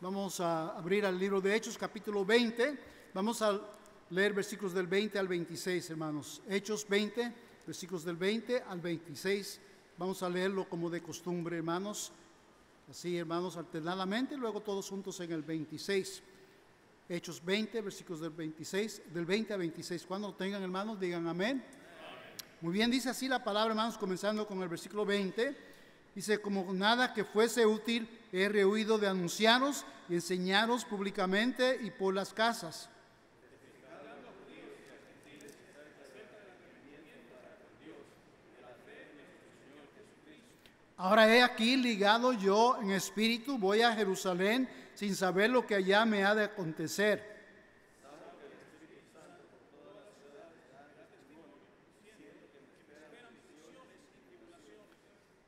Vamos a abrir al libro de Hechos, capítulo 20. Vamos a leer versículos del 20 al 26, hermanos. Hechos 20, versículos del 20 al 26. Vamos a leerlo como de costumbre, hermanos. Así, hermanos, alternadamente, luego todos juntos en el 26. Hechos 20, versículos del 26, del 20 al 26. Cuando lo tengan, hermanos, digan amén. Muy bien, dice así la palabra, hermanos, comenzando con el versículo 20. Dice, como nada que fuese útil, he rehuido de anunciaros y enseñaros públicamente y por las casas. Ahora he aquí ligado yo en espíritu, voy a Jerusalén sin saber lo que allá me ha de acontecer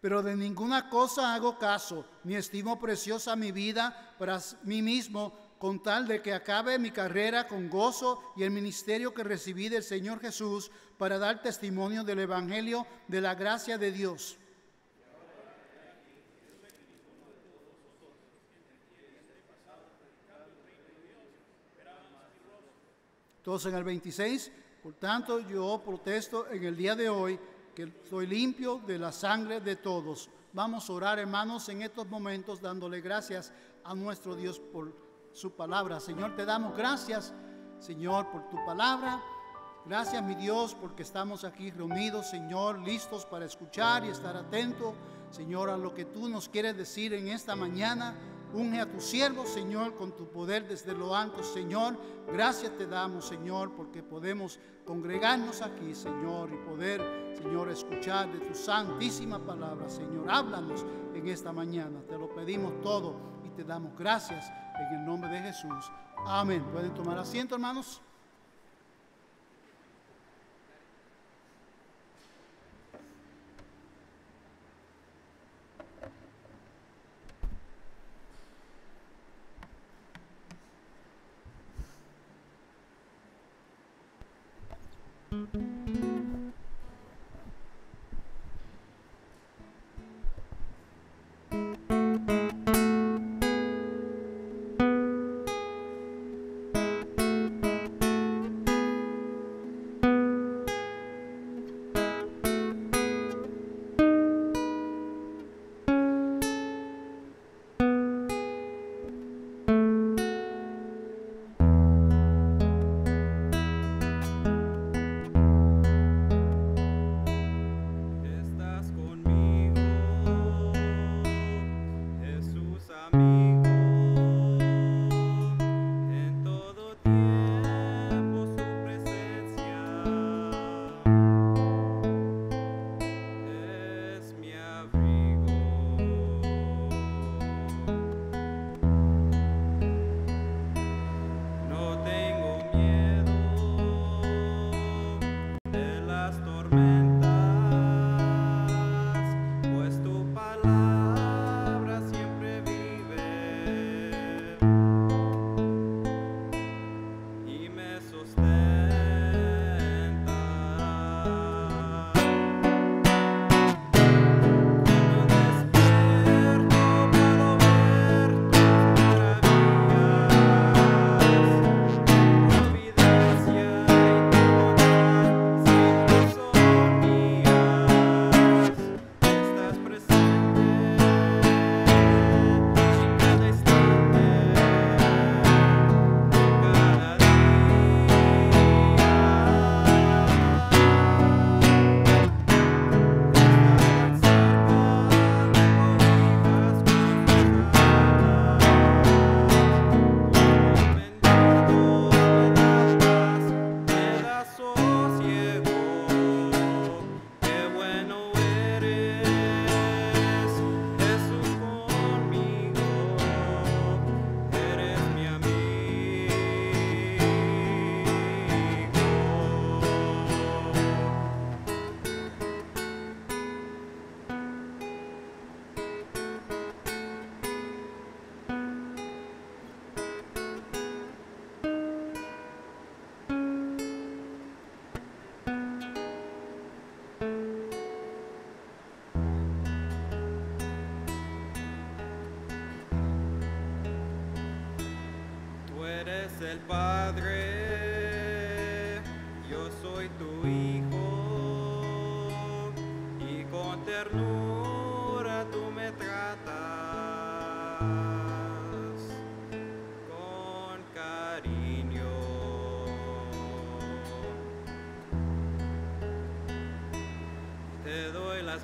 pero de ninguna cosa hago caso, ni estimo preciosa mi vida para mí mismo, con tal de que acabe mi carrera con gozo y el ministerio que recibí del Señor Jesús para dar testimonio del Evangelio de la gracia de Dios. Entonces en el 26, por tanto yo protesto en el día de hoy soy limpio de la sangre de todos. Vamos a orar, hermanos, en estos momentos dándole gracias a nuestro Dios por su palabra. Señor, te damos gracias, Señor, por tu palabra. Gracias, mi Dios, porque estamos aquí reunidos, Señor, listos para escuchar y estar atentos, Señor, a lo que tú nos quieres decir en esta mañana. Unge a tu siervo, Señor, con tu poder desde lo alto, Señor. Gracias te damos, Señor, porque podemos congregarnos aquí, Señor, y poder, Señor, escuchar de tu santísima palabra, Señor. Háblanos en esta mañana. Te lo pedimos todo y te damos gracias en el nombre de Jesús. Amén. ¿Pueden tomar asiento, hermanos?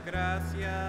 Gracias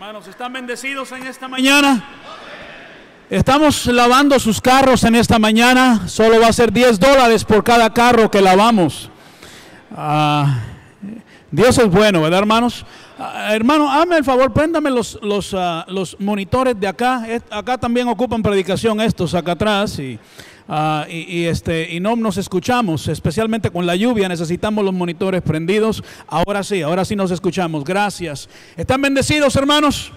hermanos, ¿están bendecidos en esta mañana? Estamos lavando sus carros en esta mañana. Solo va a ser 10 dólares por cada carro que lavamos. Ah, Dios es bueno, ¿verdad, hermanos? Ah, hermano, hazme el favor, préndame los, los, ah, los monitores de acá. Acá también ocupan predicación estos acá atrás. Y, ah, y, y, este, y no nos escuchamos, especialmente con la lluvia. Necesitamos los monitores prendidos. Ahora sí, ahora sí nos escuchamos. Gracias. ¿Están bendecidos, hermanos?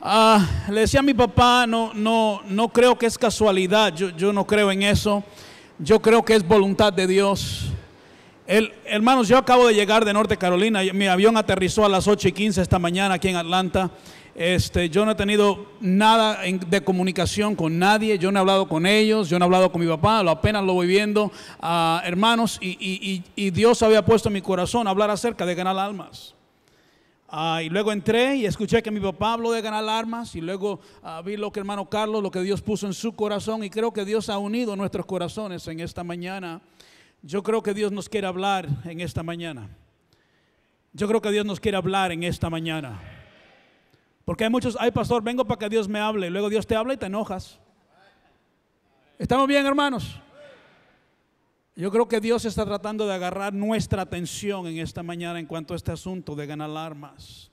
Ah, le decía a mi papá, no, no, no creo que es casualidad, yo, yo no creo en eso, yo creo que es voluntad de Dios. El, hermanos, yo acabo de llegar de Norte Carolina, mi avión aterrizó a las 8 y 15 esta mañana aquí en Atlanta. Este, yo no he tenido nada de comunicación con nadie, yo no he hablado con ellos, yo no he hablado con mi papá, lo apenas lo voy viendo, hermanos, y, Dios había puesto en mi corazón hablar acerca de ganar almas. Ah, y luego entré y escuché que mi papá habló de ganar armas y luego ah, vi lo que hermano Carlos, lo que Dios puso en su corazón y creo que Dios ha unido nuestros corazones en esta mañana. Yo creo que Dios nos quiere hablar en esta mañana. Yo creo que Dios nos quiere hablar en esta mañana. Porque hay muchos, ay pastor, vengo para que Dios me hable luego Dios te habla y te enojas. ¿Estamos bien hermanos? Yo creo que Dios está tratando de agarrar nuestra atención en esta mañana en cuanto a este asunto de ganar armas.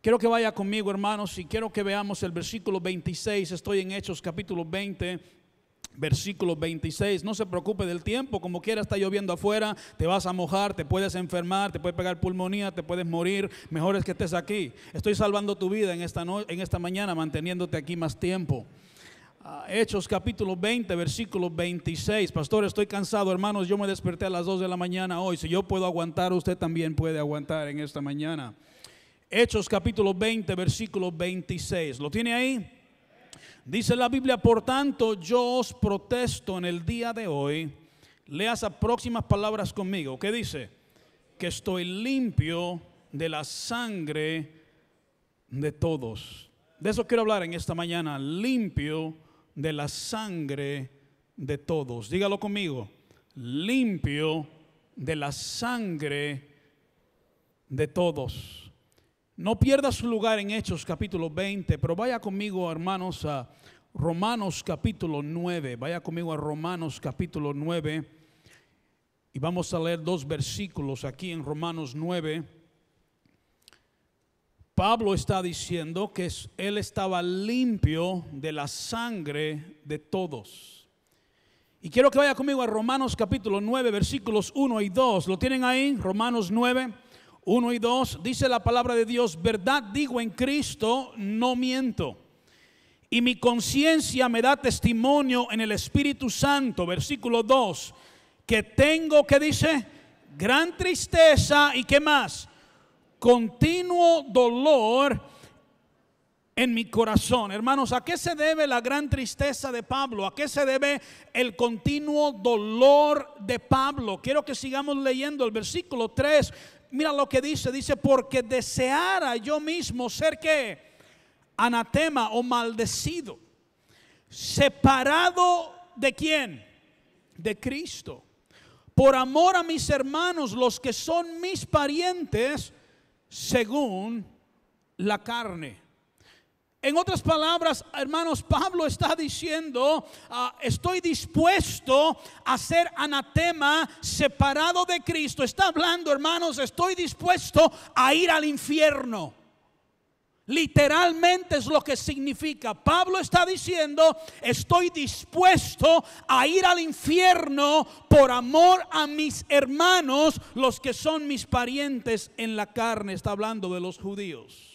Quiero que vaya conmigo, hermanos, y quiero que veamos el versículo 26. Estoy en Hechos capítulo 20, versículo 26. No se preocupe del tiempo, como quiera está lloviendo afuera, te vas a mojar, te puedes enfermar, te puede pegar pulmonía, te puedes morir. Mejor es que estés aquí. Estoy salvando tu vida en esta, no- en esta mañana, manteniéndote aquí más tiempo. Ah, Hechos capítulo 20, versículo 26. Pastor, estoy cansado, hermanos. Yo me desperté a las 2 de la mañana hoy. Si yo puedo aguantar, usted también puede aguantar en esta mañana. Hechos capítulo 20, versículo 26. ¿Lo tiene ahí? Dice la Biblia, por tanto, yo os protesto en el día de hoy. Lea esas próximas palabras conmigo. ¿Qué dice? Que estoy limpio de la sangre de todos. De eso quiero hablar en esta mañana. Limpio de la sangre de todos. Dígalo conmigo. Limpio de la sangre de todos. No pierda su lugar en Hechos capítulo 20, pero vaya conmigo, hermanos, a Romanos capítulo 9. Vaya conmigo a Romanos capítulo 9. Y vamos a leer dos versículos aquí en Romanos 9. Pablo está diciendo que él estaba limpio de la sangre de todos. Y quiero que vaya conmigo a Romanos capítulo 9, versículos 1 y 2. ¿Lo tienen ahí? Romanos 9, 1 y 2. Dice la palabra de Dios, verdad digo en Cristo, no miento. Y mi conciencia me da testimonio en el Espíritu Santo, versículo 2, que tengo, que dice? Gran tristeza y qué más? Continuo dolor en mi corazón. Hermanos, ¿a qué se debe la gran tristeza de Pablo? ¿A qué se debe el continuo dolor de Pablo? Quiero que sigamos leyendo el versículo 3. Mira lo que dice, dice, porque deseara yo mismo ser que anatema o maldecido, separado de quién? De Cristo. Por amor a mis hermanos, los que son mis parientes, según la carne. En otras palabras, hermanos, Pablo está diciendo, ah, estoy dispuesto a ser anatema, separado de Cristo. Está hablando, hermanos, estoy dispuesto a ir al infierno. Literalmente es lo que significa. Pablo está diciendo, estoy dispuesto a ir al infierno por amor a mis hermanos, los que son mis parientes en la carne. Está hablando de los judíos.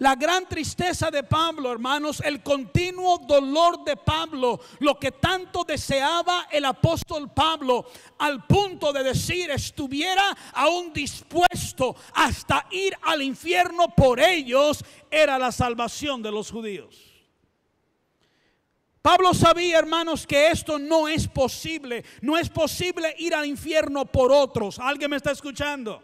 La gran tristeza de Pablo, hermanos, el continuo dolor de Pablo, lo que tanto deseaba el apóstol Pablo, al punto de decir, estuviera aún dispuesto hasta ir al infierno por ellos, era la salvación de los judíos. Pablo sabía, hermanos, que esto no es posible. No es posible ir al infierno por otros. ¿Alguien me está escuchando?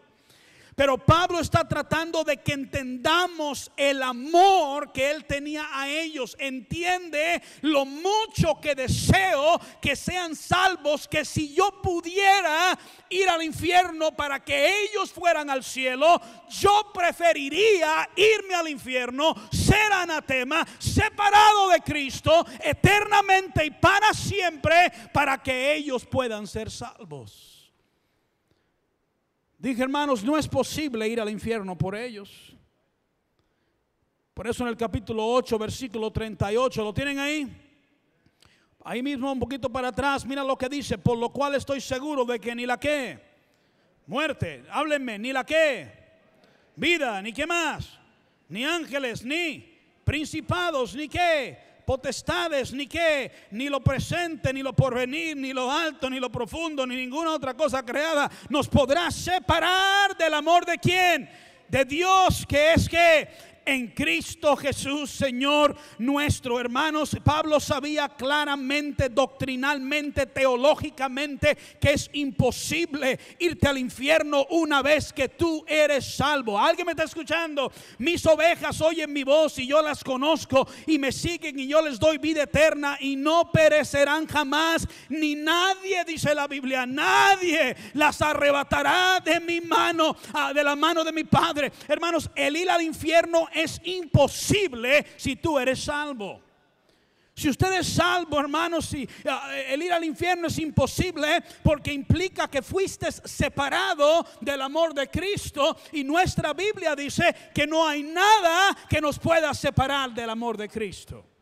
Pero Pablo está tratando de que entendamos el amor que él tenía a ellos. Entiende lo mucho que deseo que sean salvos, que si yo pudiera ir al infierno para que ellos fueran al cielo, yo preferiría irme al infierno, ser anatema, separado de Cristo eternamente y para siempre, para que ellos puedan ser salvos. Dije, hermanos, no es posible ir al infierno por ellos. Por eso en el capítulo 8, versículo 38, ¿lo tienen ahí? Ahí mismo un poquito para atrás, mira lo que dice, por lo cual estoy seguro de que ni la que, muerte, háblenme, ni la que, vida, ni qué más, ni ángeles, ni principados, ni qué, potestades, ni qué, ni lo presente, ni lo porvenir, ni lo alto, ni lo profundo, ni ninguna otra cosa creada nos podrá separar del amor de quién? De Dios, que es que en Cristo Jesús, Señor nuestro. Hermanos, Pablo sabía claramente, doctrinalmente, teológicamente, que es imposible irte al infierno una vez que tú eres salvo. ¿Alguien me está escuchando? Mis ovejas oyen mi voz y yo las conozco y me siguen y yo les doy vida eterna y no perecerán jamás, ni nadie, dice la Biblia, nadie las arrebatará de mi mano, ah, de la mano de mi Padre. Hermanos, el ir al infierno es imposible si tú eres salvo. Si usted es salvo, hermanos, si ah, el ir al infierno es imposible porque implica que fuiste separado del amor de Cristo y nuestra Biblia dice que no hay nada que nos pueda separar del amor de Cristo.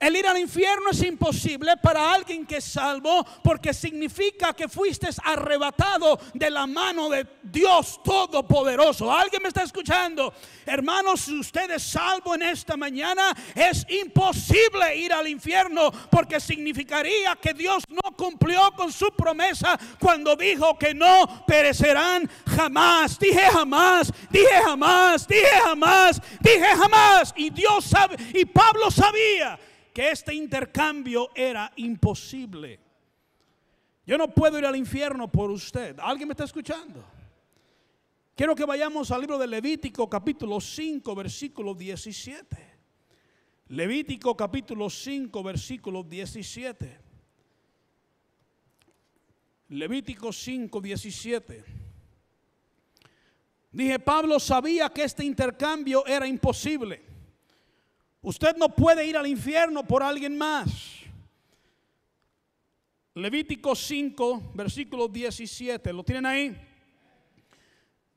El ir al infierno es imposible para alguien que es salvo porque significa que fuiste arrebatado de la mano de Dios Todopoderoso. ¿Alguien me está escuchando? Hermanos, si usted es salvo en esta mañana, es imposible ir al infierno porque significaría que Dios no cumplió con su promesa cuando dijo que no perecerán jamás. Dije jamás, dije jamás, dije jamás, dije jamás. Y Dios sabe, y Pablo sabía que este intercambio era imposible. Yo no puedo ir al infierno por usted. ¿Alguien me está escuchando? Quiero que vayamos al libro de Levítico capítulo 5 versículo 17. Levítico capítulo 5 versículo 17. Levítico 5 17. Dije, Pablo sabía que este intercambio era imposible. Usted no puede ir al infierno por alguien más. Levítico 5, versículo 17. ¿Lo tienen ahí?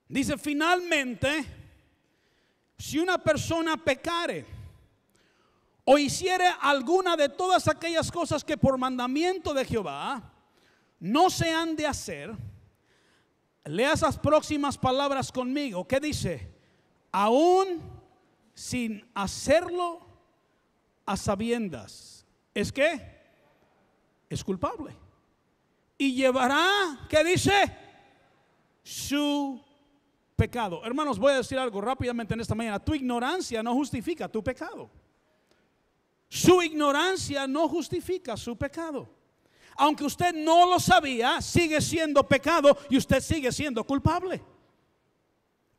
Dice, finalmente, si una persona pecare o hiciere alguna de todas aquellas cosas que por mandamiento de Jehová no se han de hacer, lea esas próximas palabras conmigo. ¿Qué dice? Aún sin hacerlo a sabiendas. ¿Es que? Es culpable. Y llevará, ¿qué dice? Su pecado. Hermanos, voy a decir algo rápidamente en esta mañana. Tu ignorancia no justifica tu pecado. Su ignorancia no justifica su pecado. Aunque usted no lo sabía, sigue siendo pecado y usted sigue siendo culpable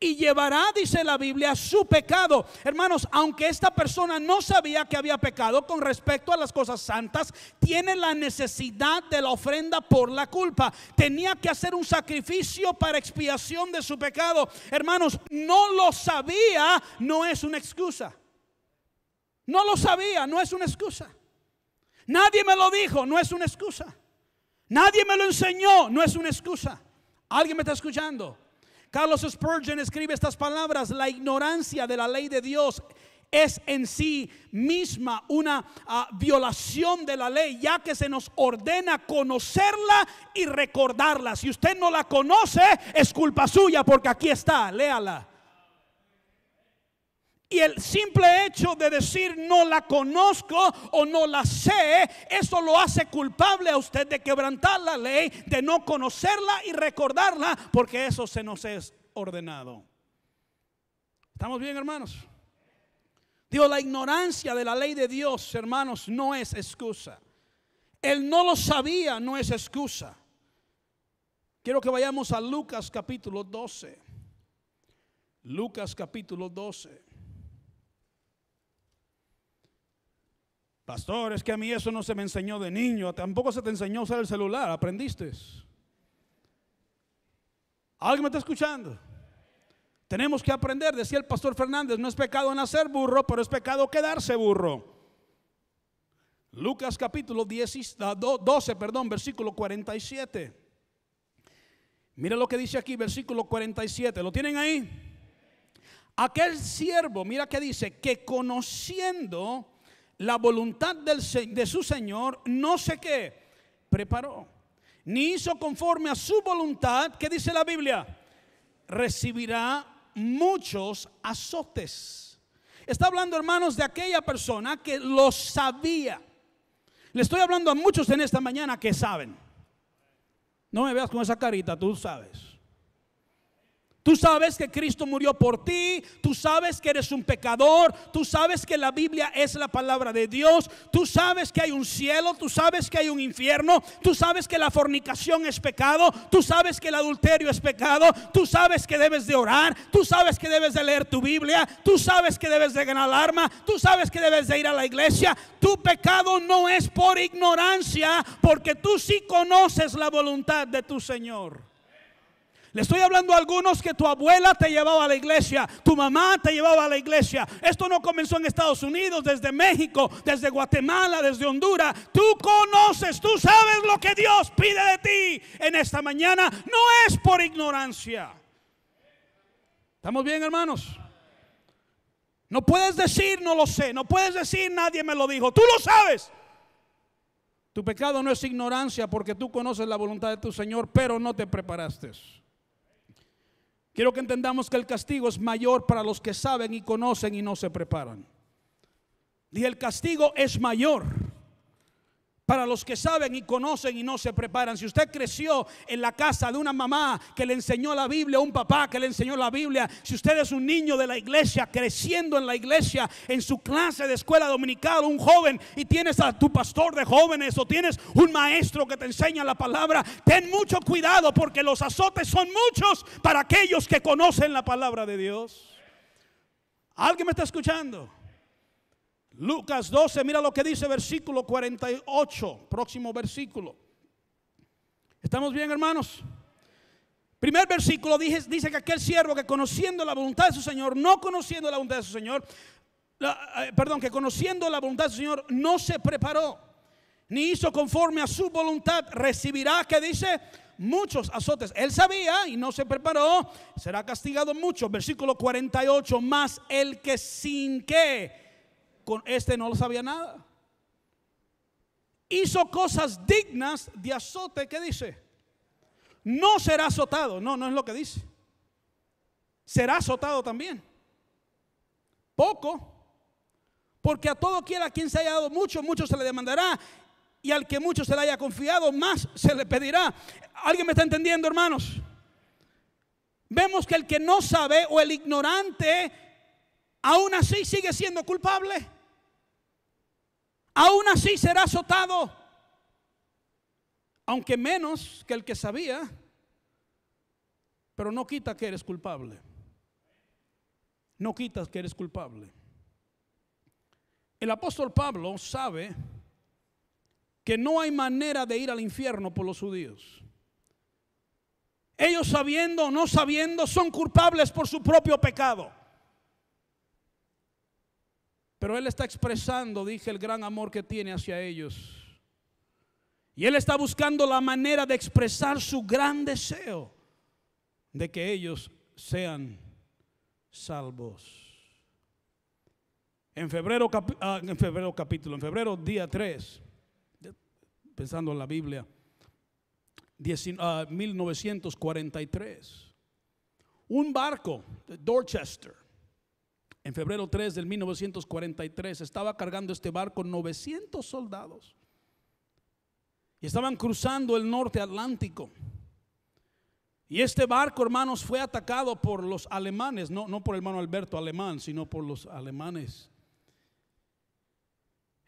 y llevará, dice la Biblia, su pecado. Hermanos, aunque esta persona no sabía que había pecado con respecto a las cosas santas, tiene la necesidad de la ofrenda por la culpa. Tenía que hacer un sacrificio para expiación de su pecado. Hermanos, no lo sabía, no es una excusa. No lo sabía, no es una excusa. Nadie me lo dijo, no es una excusa. Nadie me lo enseñó, no es una excusa. ¿Alguien me está escuchando? Carlos Spurgeon escribe estas palabras, la ignorancia de la ley de Dios es en sí misma una ah, violación de la ley, ya que se nos ordena conocerla y recordarla. Si usted no la conoce, es culpa suya, porque aquí está, léala. Y el simple hecho de decir no la conozco o no la sé, eso lo hace culpable a usted de quebrantar la ley, de no conocerla y recordarla, porque eso se nos es ordenado. ¿Estamos bien, hermanos? Digo, la ignorancia de la ley de Dios, hermanos, no es excusa. Él no lo sabía, no es excusa. Quiero que vayamos a Lucas capítulo 12. Lucas capítulo 12. Pastor, es que a mí eso no se me enseñó de niño, tampoco se te enseñó a usar el celular, aprendiste. ¿Alguien me está escuchando? Tenemos que aprender, decía el pastor Fernández, no es pecado nacer burro, pero es pecado quedarse burro. Lucas capítulo 12, ah, perdón, versículo 47. Mira lo que dice aquí, versículo 47. ¿Lo tienen ahí? Aquel siervo, mira que dice, que conociendo la voluntad de su Señor, no sé qué, preparó, ni hizo conforme a su voluntad, ¿qué dice la Biblia? Recibirá muchos azotes. Está hablando, hermanos, de aquella persona que lo sabía. Le estoy hablando a muchos en esta mañana que saben. No me veas con esa carita, tú sabes. Tú sabes que Cristo murió por ti, tú sabes que eres un pecador, tú sabes que la Biblia es la palabra de Dios, tú sabes que hay un cielo, tú sabes que hay un infierno, tú sabes que la fornicación es pecado, tú sabes que el adulterio es pecado, tú sabes que debes de orar, tú sabes que debes de leer tu Biblia, tú sabes que debes de ganar alma, tú sabes que debes de ir a la iglesia. Tu pecado no es por ignorancia, porque tú sí conoces la voluntad de tu Señor. Le estoy hablando a algunos que tu abuela te llevaba a la iglesia, tu mamá te llevaba a la iglesia. Esto no comenzó en Estados Unidos, desde México, desde Guatemala, desde Honduras. Tú conoces, tú sabes lo que Dios pide de ti en esta mañana. No es por ignorancia. ¿Estamos bien, hermanos? No puedes decir no lo sé, no puedes decir nadie me lo dijo, tú lo sabes. Tu pecado no es ignorancia porque tú conoces la voluntad de tu Señor, pero no te preparaste. Quiero que entendamos que el castigo es mayor para los que saben y conocen y no se preparan. Y el castigo es mayor para los que saben y conocen y no se preparan. Si usted creció en la casa de una mamá que le enseñó la Biblia, un papá que le enseñó la Biblia, si usted es un niño de la iglesia, creciendo en la iglesia, en su clase de escuela dominical, un joven, y tienes a tu pastor de jóvenes o tienes un maestro que te enseña la palabra, ten mucho cuidado porque los azotes son muchos para aquellos que conocen la palabra de Dios. ¿Alguien me está escuchando? Lucas 12, mira lo que dice versículo 48, próximo versículo. ¿Estamos bien, hermanos? Primer versículo dice, dice que aquel siervo que conociendo la voluntad de su Señor, no conociendo la voluntad de su Señor, eh, perdón, que conociendo la voluntad del Señor no se preparó, ni hizo conforme a su voluntad, recibirá, que dice, muchos azotes. Él sabía y no se preparó, será castigado mucho. Versículo 48, más el que sin que, con este no lo sabía nada. Hizo cosas dignas de azote, ¿qué dice? No será azotado, no, no es lo que dice. Será azotado también. Poco, porque a todo quiera quien se haya dado mucho, mucho se le demandará. Y al que mucho se le haya confiado, más se le pedirá. ¿Alguien me está entendiendo, hermanos? Vemos que el que no sabe o el ignorante, aún así sigue siendo culpable. Aún así será azotado. Aunque menos que el que sabía, pero no quita que eres culpable. No quitas que eres culpable. El apóstol Pablo sabe que no hay manera de ir al infierno por los judíos. Ellos sabiendo o no sabiendo son culpables por su propio pecado. Pero él está expresando, dije, el gran amor que tiene hacia ellos. Y él está buscando la manera de expresar su gran deseo de que ellos sean salvos. En febrero, ah, en febrero capítulo, en febrero día 3, pensando en la Biblia, 19 ah, 1943, un barco de Dorchester, en febrero 3 del 1943, estaba cargando este barco 900 soldados. Y estaban cruzando el norte Atlántico. Y este barco, hermanos, fue atacado por los alemanes, no, no por el hermano Alberto alemán, sino por los alemanes.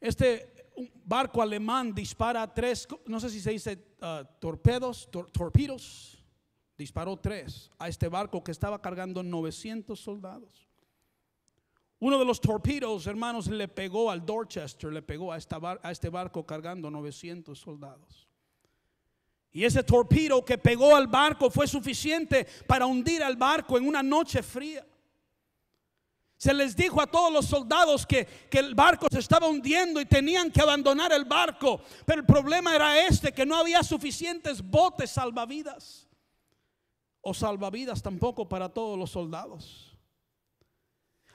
Este barco alemán dispara tres, no sé si se dice ah, torpedos, tor- torpedos, disparó tres a este barco que estaba cargando 900 soldados. Uno de los torpedos, hermanos, le pegó al Dorchester, le pegó a, este barco cargando 900 soldados. Y ese torpedo que pegó al barco fue suficiente para hundir al barco en una noche fría. Se les dijo a todos los soldados que, que el barco se estaba hundiendo y tenían que abandonar el barco. Pero el problema era este, que no había suficientes botes salvavidas. O salvavidas tampoco para todos los soldados.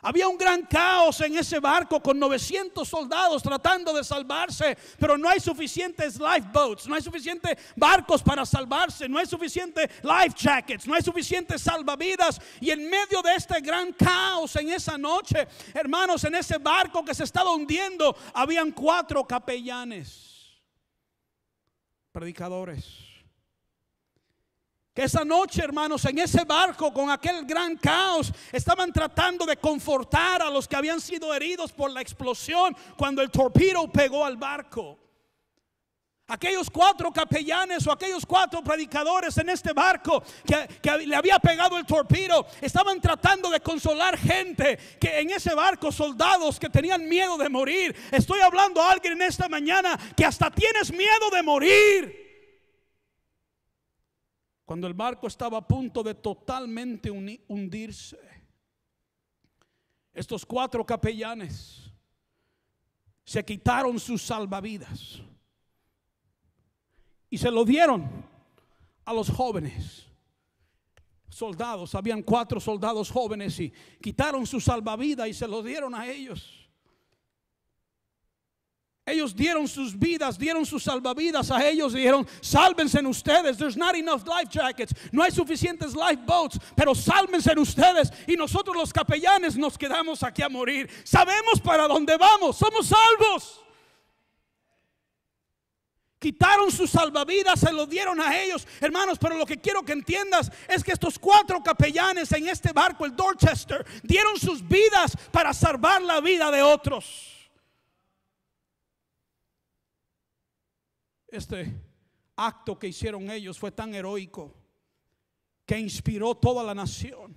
Había un gran caos en ese barco con 900 soldados tratando de salvarse, pero no hay suficientes lifeboats, no hay suficientes barcos para salvarse, no hay suficiente life jackets, no hay suficientes salvavidas. Y en medio de este gran caos en esa noche, hermanos, en ese barco que se estaba hundiendo, habían cuatro capellanes, predicadores. Que esa noche, hermanos, en ese barco con aquel gran caos, estaban tratando de confortar a los que habían sido heridos por la explosión cuando el torpedo pegó al barco. Aquellos cuatro capellanes o aquellos cuatro predicadores en este barco que, le había pegado el torpedo, estaban tratando de consolar gente que en ese barco, soldados que tenían miedo de morir. Estoy hablando a alguien en esta mañana que hasta tienes miedo de morir. Cuando el barco estaba a punto de totalmente hundirse, estos cuatro capellanes se quitaron sus salvavidas y se lo dieron a los jóvenes soldados. Habían cuatro soldados jóvenes y quitaron su salvavidas y se lo dieron a ellos. Ellos dieron sus vidas, dieron sus salvavidas a ellos dijeron, sálvense ustedes. There's not enough life jackets. No hay suficientes lifeboats, pero sálvense ustedes. Y nosotros los capellanes nos quedamos aquí a morir. Sabemos para dónde vamos. Somos salvos. Quitaron sus salvavidas, se lo dieron a ellos, hermanos. Pero lo que quiero que entiendas es que estos cuatro capellanes en este barco, el Dorchester, dieron sus vidas para salvar la vida de otros. Este acto que hicieron ellos fue tan heroico que inspiró toda la nación.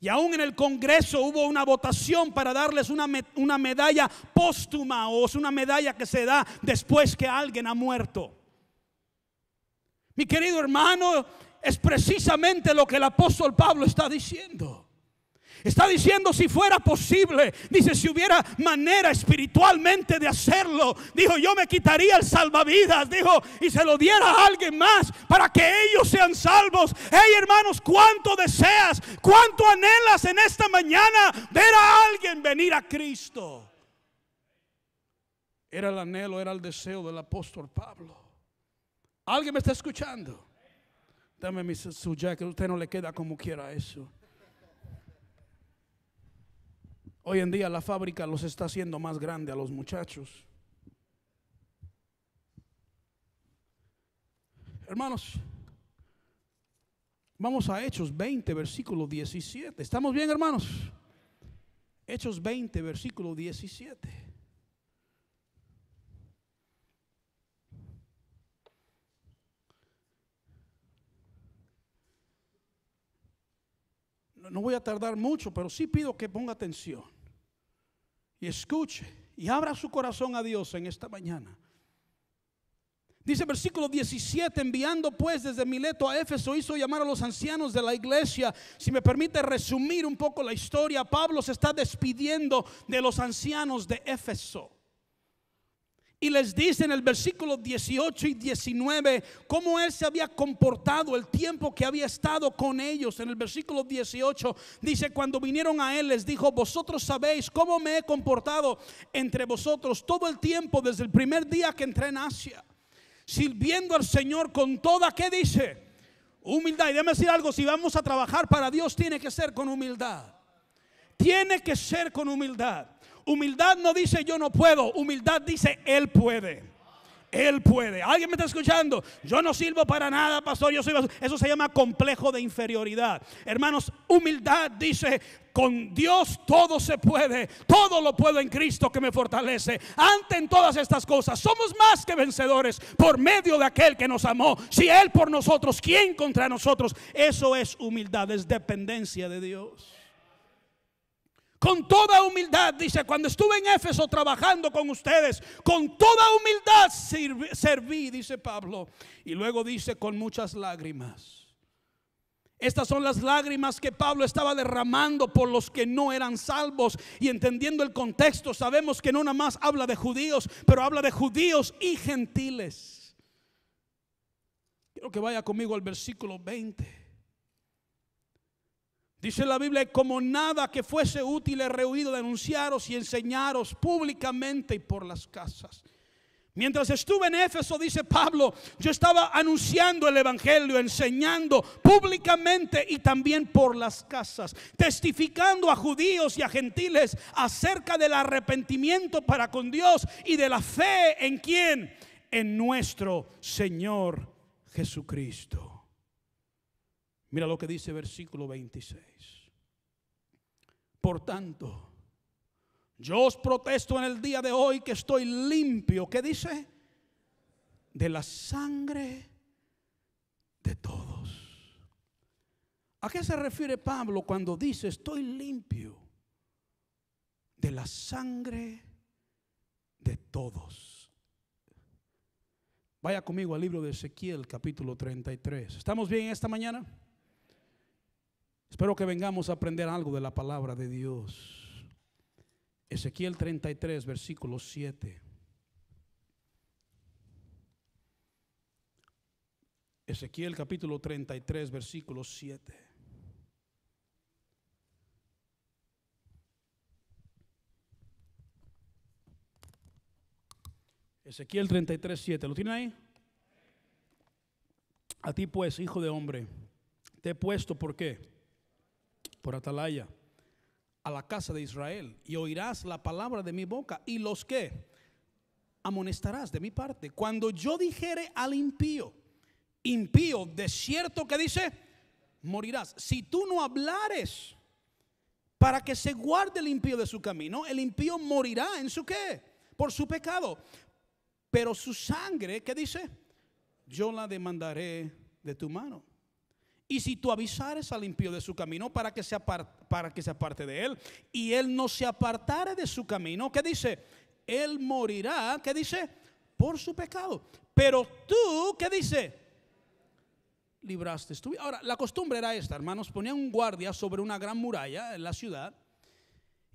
Y aún en el Congreso hubo una votación para darles una, una medalla póstuma o es una medalla que se da después que alguien ha muerto. Mi querido hermano, es precisamente lo que el apóstol Pablo está diciendo. Está diciendo si fuera posible, dice si hubiera manera espiritualmente de hacerlo, dijo yo me quitaría el salvavidas, dijo y se lo diera a alguien más para que ellos sean salvos. Hey hermanos, ¿cuánto deseas, cuánto anhelas en esta mañana ver a alguien venir a Cristo? Era el anhelo, era el deseo del apóstol Pablo. ¿Alguien me está escuchando? Dame mi, su jacket, usted no le queda como quiera eso. Hoy en día la fábrica los está haciendo más grande a los muchachos. Hermanos, vamos a Hechos 20, versículo 17. ¿Estamos bien, hermanos? Hechos 20, versículo 17. no voy a tardar mucho, pero sí pido que ponga atención y escuche y abra su corazón a Dios en esta mañana. Dice versículo 17, enviando pues desde Mileto a Éfeso, hizo llamar a los ancianos de la iglesia. Si me permite resumir un poco la historia, Pablo se está despidiendo de los ancianos de Éfeso. Y les dice en el versículo 18 y 19 cómo él se había comportado el tiempo que había estado con ellos. En el versículo 18 dice, cuando vinieron a él les dijo, vosotros sabéis cómo me he comportado entre vosotros todo el tiempo desde el primer día que entré en Asia, sirviendo al Señor con toda, ¿qué dice? Humildad. Y déjame decir algo, si vamos a trabajar para Dios tiene que ser con humildad. Tiene que ser con humildad. Humildad no dice yo no puedo, humildad dice Él puede. Él puede. ¿Alguien me está escuchando? Yo no sirvo para nada, pastor. Yo soy Eso se llama complejo de inferioridad. Hermanos, humildad dice, con Dios todo se puede. Todo lo puedo en Cristo que me fortalece. Ante en todas estas cosas, somos más que vencedores por medio de aquel que nos amó. Si Él por nosotros, ¿quién contra nosotros? Eso es humildad, es dependencia de Dios con toda humildad, dice, cuando estuve en Éfeso trabajando con ustedes, con toda humildad serví, dice Pablo. Y luego dice, con muchas lágrimas. Estas son las lágrimas que Pablo estaba derramando por los que no eran salvos. Y entendiendo el contexto, sabemos que no nada más habla de judíos, pero habla de judíos y gentiles. Quiero que vaya conmigo al versículo 20. Dice la Biblia, como nada que fuese útil he rehuido denunciaros y enseñaros públicamente y por las casas. Mientras estuve en Éfeso, dice Pablo, yo estaba anunciando el Evangelio, enseñando públicamente y también por las casas, testificando a judíos y a gentiles acerca del arrepentimiento para con Dios y de la fe en quién, en nuestro Señor Jesucristo. Mira lo que dice versículo 26. Por tanto, yo os protesto en el día de hoy que estoy limpio. ¿Qué dice? De la sangre de todos. ¿A qué se refiere Pablo cuando dice estoy limpio? De la sangre de todos. Vaya conmigo al libro de Ezequiel capítulo 33. ¿Estamos bien esta mañana? Espero que vengamos a aprender algo de la palabra de Dios. Ezequiel 33, versículo 7. Ezequiel capítulo 33, versículo 7. Ezequiel 33, 7. ¿Lo tiene ahí? A ti pues, hijo de hombre, te he puesto, ¿por qué? Por atalaya a la casa de Israel y oirás la palabra de mi boca y los que amonestarás de mi parte. Cuando yo dijere al impío, impío, de cierto que dice, morirás. Si tú no hablares para que se guarde el impío de su camino, el impío morirá en su qué? Por su pecado. Pero su sangre, ¿qué dice? Yo la demandaré de tu mano. Y si tú avisares al impío de su camino para que, se aparte, para que de él, y él no se apartare de su camino, ¿qué dice? Él morirá, ¿qué dice? Por su pecado. Pero tú, ¿qué dice? libraste. Ahora, la costumbre era esta, hermanos, ponían un guardia sobre una gran muralla en la ciudad.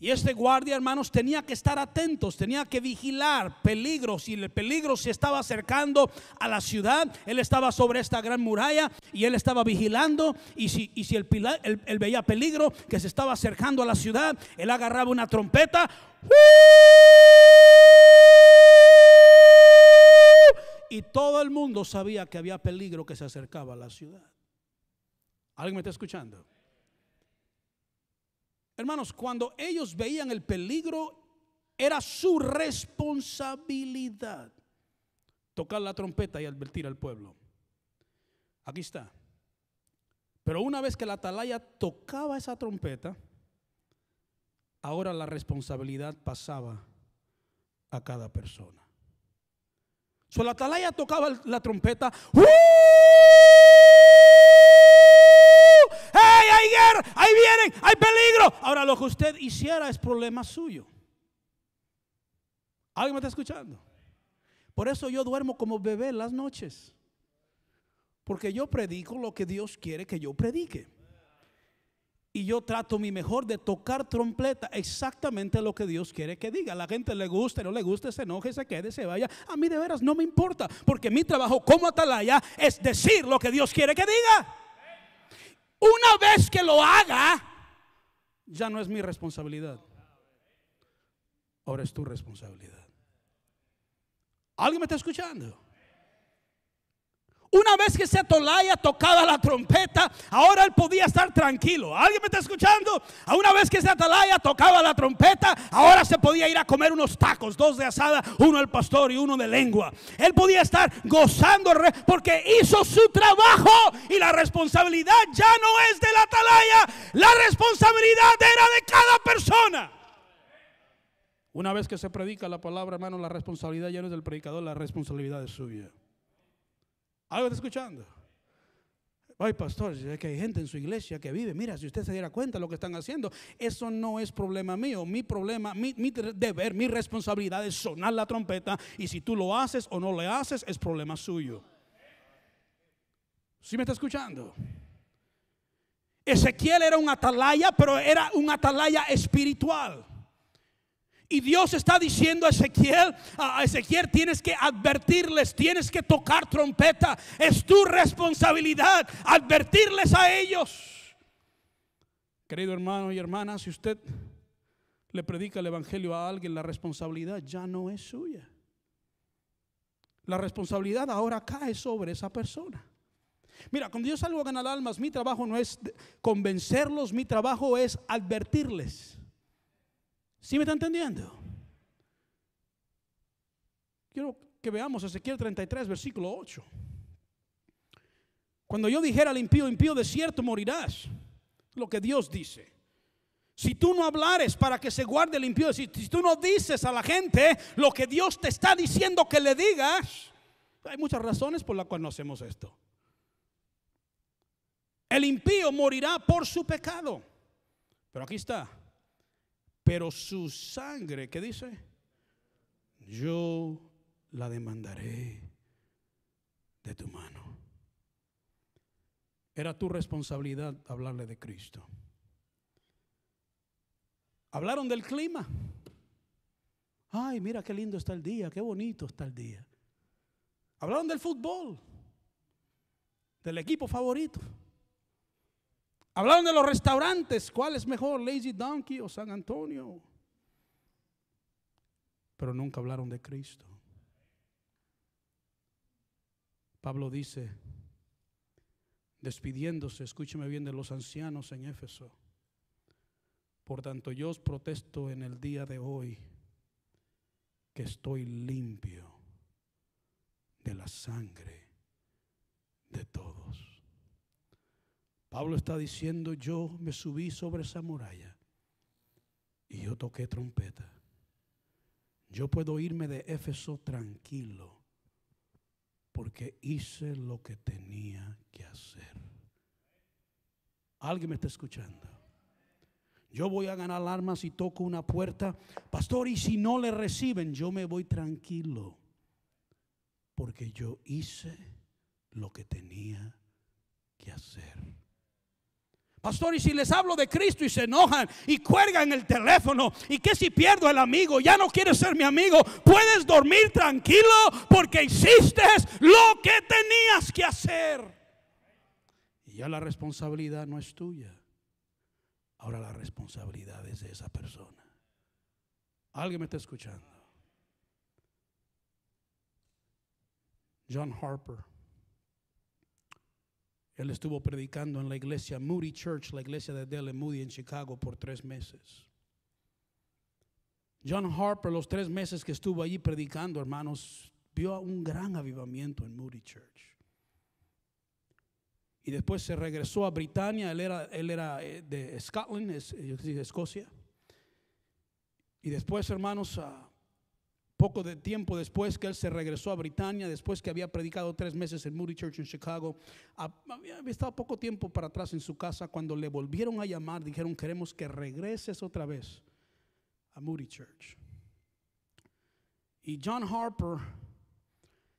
Y este guardia, hermanos, tenía que estar atentos, tenía que vigilar peligros. Si el peligro se estaba acercando a la ciudad, él estaba sobre esta gran muralla y él estaba vigilando. Y si, y si el, veía peligro que se estaba acercando a la ciudad, él agarraba una trompeta. Y todo el mundo sabía que había peligro que se acercaba a la ciudad. ¿Alguien me está escuchando? Hermanos, cuando ellos veían el peligro, era su responsabilidad tocar la trompeta y advertir al pueblo. Aquí está. Pero una vez que la atalaya tocaba esa trompeta, ahora la responsabilidad pasaba a cada persona. So, la atalaya tocaba la trompeta. ¡Uh! ¡Hey, hay guerra! ¡Ahí vienen! ¡Hay peligro! Ahora lo que usted hiciera es problema suyo. ¿Alguien me está escuchando? Por eso yo duermo como bebé las noches. Porque yo predico lo que Dios quiere que yo predique. Y yo trato mi mejor de tocar trompeta exactamente lo que Dios quiere que diga. La gente le guste, no le guste, se enoje, se quede, se vaya. A mí de veras no me importa. Porque mi trabajo como atalaya es decir lo que Dios quiere que diga. Una vez que lo haga, ya no es mi responsabilidad. Ahora es tu responsabilidad. ¿Alguien me está escuchando? Una vez que se Atolaya tocaba la trompeta, ahora él podía estar tranquilo. ¿Alguien me está escuchando? Una vez que se Atalaya tocaba la trompeta, ahora se podía ir a comer unos tacos, dos de asada, uno del pastor y uno de lengua. Él podía estar gozando porque hizo su trabajo y la responsabilidad ya no es de la Atalaya, la responsabilidad era de cada persona. Una vez que se predica la palabra, hermano, la responsabilidad ya no es del predicador, la responsabilidad es suya. ¿Algo está escuchando? Ay, pastor, es que hay gente en su iglesia que vive. Mira, si usted se diera cuenta de lo que están haciendo, eso no es problema mío. Mi problema, mi, mi deber, mi responsabilidad es sonar la trompeta. Y si tú lo haces o no le haces, es problema suyo. ¿Sí me está escuchando? Ezequiel era un atalaya, pero era un atalaya espiritual. Y Dios está diciendo a Ezequiel, a Ezequiel tienes que advertirles, tienes que tocar trompeta. Es tu responsabilidad advertirles a ellos. Querido hermano y hermana, si usted le predica el Evangelio a alguien, la responsabilidad ya no es suya. La responsabilidad ahora cae sobre esa persona. Mira, cuando yo salgo a ganar almas, mi trabajo no es convencerlos, mi trabajo es advertirles. ¿Sí me está entendiendo? Quiero que veamos Ezequiel 33, versículo 8. Cuando yo dijera al impío, impío de cierto morirás, lo que Dios dice. Si tú no hablares para que se guarde el impío, si, si tú no dices a la gente lo que Dios te está diciendo que le digas, hay muchas razones por las cuales no hacemos esto. El impío morirá por su pecado. Pero aquí está, pero su sangre, ¿qué dice? Yo la demandaré de tu mano. Era tu responsabilidad hablarle de Cristo. Hablaron del clima. Ay, mira qué lindo está el día, qué bonito está el día. Hablaron del fútbol, del equipo favorito. Hablaron de los restaurantes, ¿cuál es mejor, Lazy Donkey o San Antonio? Pero nunca hablaron de Cristo. Pablo dice, despidiéndose, escúcheme bien, de los ancianos en Éfeso. Por tanto, yo os protesto en el día de hoy que estoy limpio de la sangre de todos. Pablo está diciendo, yo me subí sobre esa muralla y yo toqué trompeta. Yo puedo irme de Éfeso tranquilo porque hice lo que tenía que hacer. ¿Alguien me está escuchando? Yo voy a ganar armas y toco una puerta. Pastor, y si no le reciben, yo me voy tranquilo porque yo hice lo que tenía que hacer. Pastor, y si les hablo de Cristo y se enojan y cuelgan el teléfono, y que si pierdo el amigo, ya no quieres ser mi amigo, puedes dormir tranquilo porque hiciste lo que tenías que hacer. Y ya la responsabilidad no es tuya. Ahora la responsabilidad es de esa persona. ¿Alguien me está escuchando? John Harper. Él estuvo predicando en la iglesia Moody Church, la iglesia de Dale Moody en Chicago por tres meses. John Harper, los tres meses que estuvo allí predicando, hermanos, vio un gran avivamiento en Moody Church. Y después se regresó a Britania, él era, él era eh, de Scotland, es, Escocia. Y después, hermanos, poco de tiempo después que él se regresó a Britania, después que había predicado tres meses en Moody Church en Chicago, había estado poco tiempo para atrás en su casa cuando le volvieron a llamar, dijeron queremos que regreses otra vez a Moody Church. Y John Harper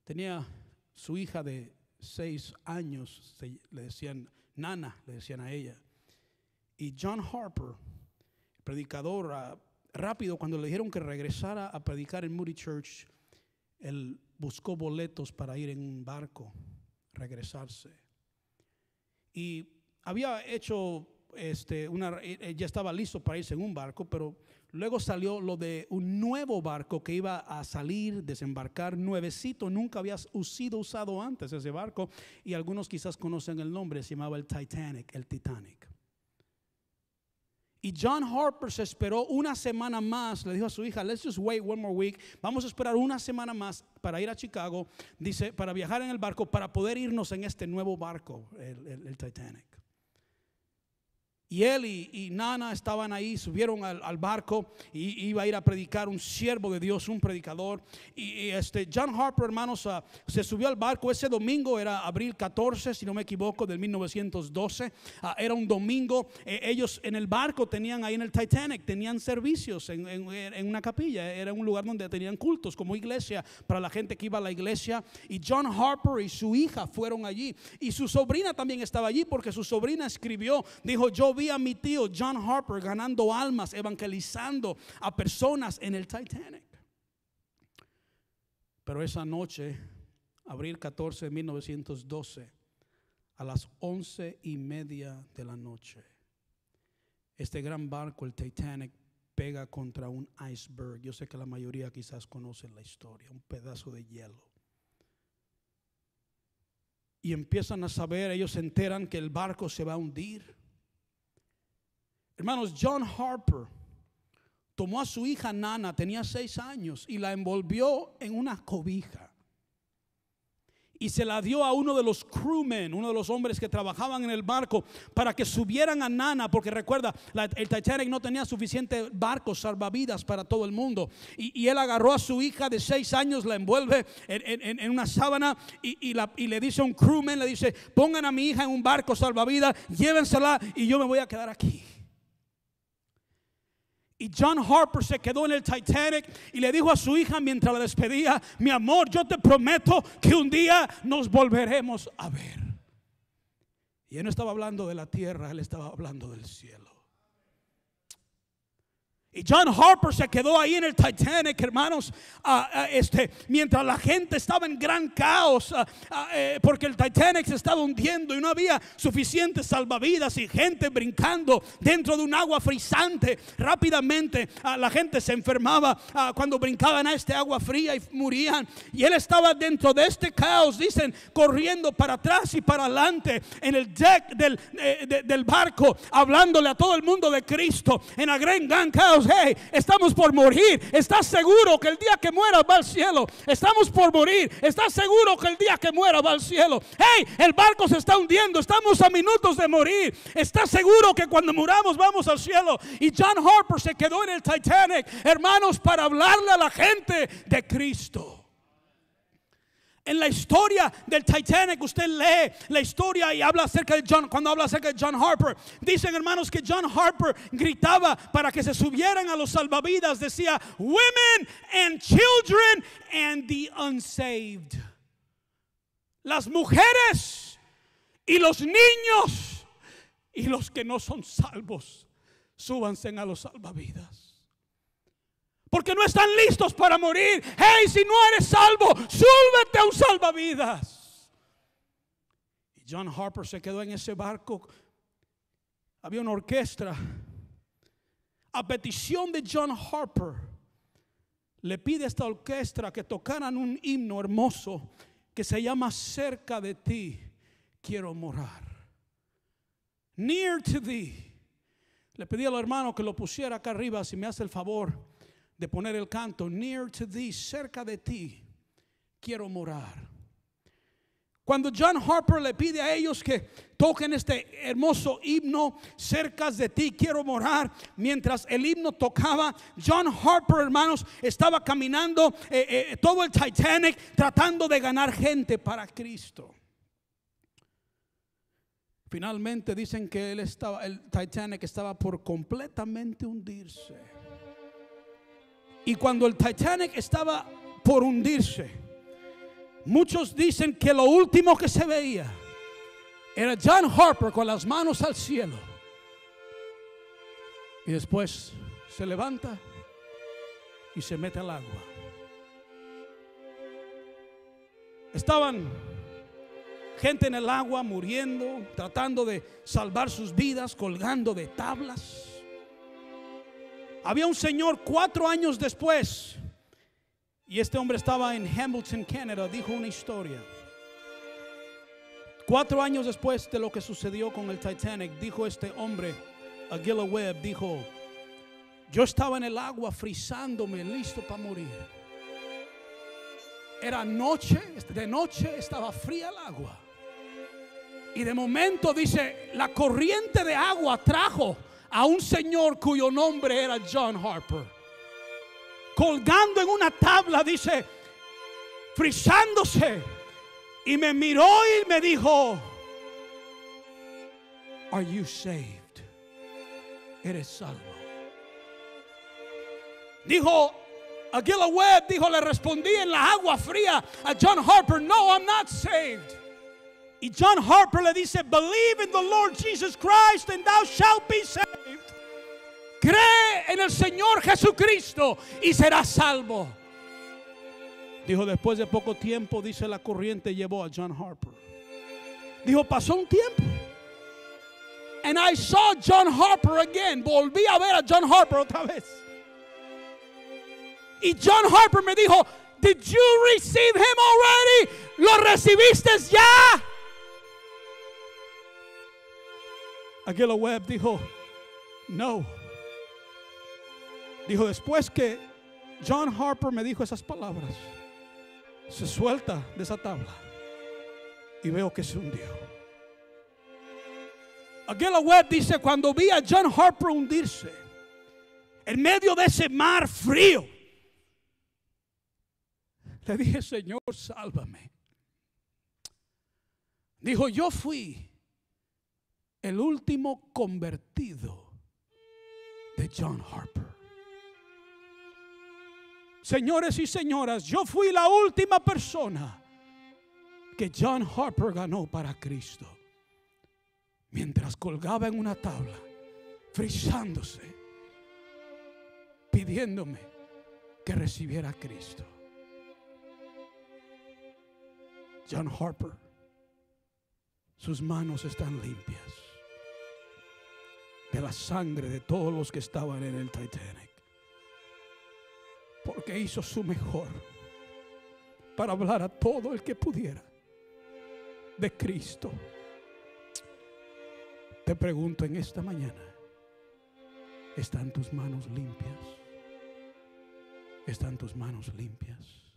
tenía su hija de seis años, le decían Nana, le decían a ella. Y John Harper, predicador, rápido, cuando le dijeron que regresara a predicar en Moody Church, él buscó boletos para ir en un barco, regresarse. Y había hecho, este, una, eh, ya estaba listo para irse en un barco, pero luego salió lo de un nuevo barco que iba a salir, desembarcar, nuevecito, nunca había sido usado antes ese barco, y algunos quizás conocen el nombre, se llamaba el Titanic, el Titanic. Y John Harper se esperó una semana más, le dijo a su hija, let's just wait one more week, vamos a esperar una semana más para ir a Chicago, dice, para viajar en el barco, para poder irnos en este nuevo barco, el, el- Titanic. Y él y, Nana estaban ahí, subieron al, barco y iba a ir a predicar un siervo de Dios, un predicador. Y, este John Harper, hermanos, ah, se subió al barco. Ese domingo era abril 14, si no me equivoco, del 1912. Ah, era un domingo. Eh, ellos en el barco tenían ahí en el Titanic, tenían servicios en, en- en una capilla. Era un lugar donde tenían cultos como iglesia para la gente que iba a la iglesia. Y John Harper y su hija fueron allí. Y su sobrina también estaba allí porque su sobrina escribió, dijo, yo vi a mi tío John Harper ganando almas, evangelizando a personas en el Titanic. Pero esa noche, abril 14 de 1912, a las once y media de la noche, este gran barco, el Titanic, pega contra un iceberg. Yo sé que la mayoría quizás conocen la historia, un pedazo de hielo. Y empiezan a saber, ellos se enteran que el barco se va a hundir. Hermanos, John Harper tomó a su hija Nana, tenía seis años, y la envolvió en una cobija. Y se la dio a uno de los crewmen, uno de los hombres que trabajaban en el barco, para que subieran a Nana, porque recuerda, el Titanic no tenía suficiente barcos salvavidas para todo el mundo. Y, él agarró a su hija de seis años, la envuelve en, una sábana y le dice a un crewman, le dice, pongan a mi hija en un barco salvavidas, llévensela y yo me voy a quedar aquí. Y John Harper se quedó en el Titanic y le dijo a su hija mientras la despedía, mi amor, yo te prometo que un día nos volveremos a ver. Y él no estaba hablando de la tierra, él estaba hablando del cielo. Y John Harper se quedó ahí en el Titanic, hermanos, ah, ah, este, mientras la gente estaba en gran caos, ah, eh, porque el Titanic se estaba hundiendo y no había suficientes salvavidas y gente brincando dentro de un agua frisante. Rápidamente la gente se enfermaba cuando brincaban a este agua fría y morían. Y él estaba dentro de este caos, dicen, corriendo para atrás y para adelante en el deck del, eh, de- del barco, hablándole a todo el mundo de Cristo en la gran, gran caos. Hey, estamos por morir. ¿Estás seguro que el día que muera va al cielo? Estamos por morir. ¿Estás seguro que el día que muera va al cielo? Hey, el barco se está hundiendo. Estamos a minutos de morir. ¿Estás seguro que cuando muramos vamos al cielo? Y John Harper se quedó en el Titanic, hermanos, para hablarle a la gente de Cristo. En la historia del Titanic, usted lee la historia y habla acerca de John, cuando habla acerca de John Harper, dicen hermanos que John Harper gritaba para que se subieran a los salvavidas, decía, women and children and the unsaved. Las mujeres Y los niños y los que no son salvos, súbanse a los salvavidas. Porque no están listos para morir. Hey, si no eres salvo, súbete a un salvavidas. Y John Harper se quedó en ese barco. Había una orquesta. A petición de John Harper, le pide a esta orquesta que tocaran un himno hermoso que se llama Cerca de ti quiero morar. Near to thee. Le pedí al hermano que lo pusiera acá arriba, si me hace el favor de poner el canto. Near to thee, cerca de ti, quiero morar. Cuando John Harper le pide a ellos que toquen este hermoso himno, cerca de ti quiero morar, mientras el himno tocaba, John Harper, hermanos, estaba caminando eh, eh, todo el Titanic tratando de ganar gente para Cristo. Finalmente dicen que él estaba, el Titanic estaba por completamente hundirse. Y cuando el Titanic estaba por hundirse, muchos dicen que lo último que se veía era John Harper con las manos al cielo. Y después se levanta y se mete al agua. Estaban gente en el agua muriendo, tratando de salvar sus vidas, colgando de tablas. Había un señor cuatro años después, y este hombre estaba en Hamilton, Canadá, dijo una historia. Cuatro años después de lo que sucedió con el Titanic, dijo este hombre, Aguila Webb, dijo, yo estaba en el agua frizándome, listo para morir. Era noche, de noche estaba fría el agua. Y de momento dice, la corriente de agua trajo a un señor cuyo nombre era John Harper. Colgando en una tabla, dice, frisándose. Y me miró y me dijo, Are you saved? Eres salvo. Dijo, Aguila Webb dijo, le respondí en la agua fría a John Harper, No, I'm not saved. Y John Harper le dice, believe in the Lord Jesus Christ and thou shalt be saved. Cree en el Señor Jesucristo y serás salvo. Dijo, después de poco tiempo, dice la corriente, llevó a John Harper. Dijo, pasó un tiempo. And I saw John Harper again. Volví a ver a John Harper otra vez. Y John Harper me dijo, Did you receive him already? ¿Lo recibiste ya? Aguila Webb dijo, no. Dijo, después que John Harper me dijo esas palabras, se suelta de esa tabla y veo que se hundió. Aguila Webb dice, cuando vi a John Harper hundirse, en medio de ese mar frío, le dije, Señor, sálvame. Dijo, yo fui el último convertido de John Harper. Señores y señoras, yo fui la última persona que John Harper ganó para Cristo. Mientras colgaba en una tabla, frisándose, pidiéndome que recibiera a Cristo. John Harper, sus manos están limpias de la sangre de todos los que estaban en el Titanic. Porque hizo su mejor para hablar a todo el que pudiera de Cristo. Te pregunto en esta mañana, ¿están tus manos limpias? ¿Están tus manos limpias?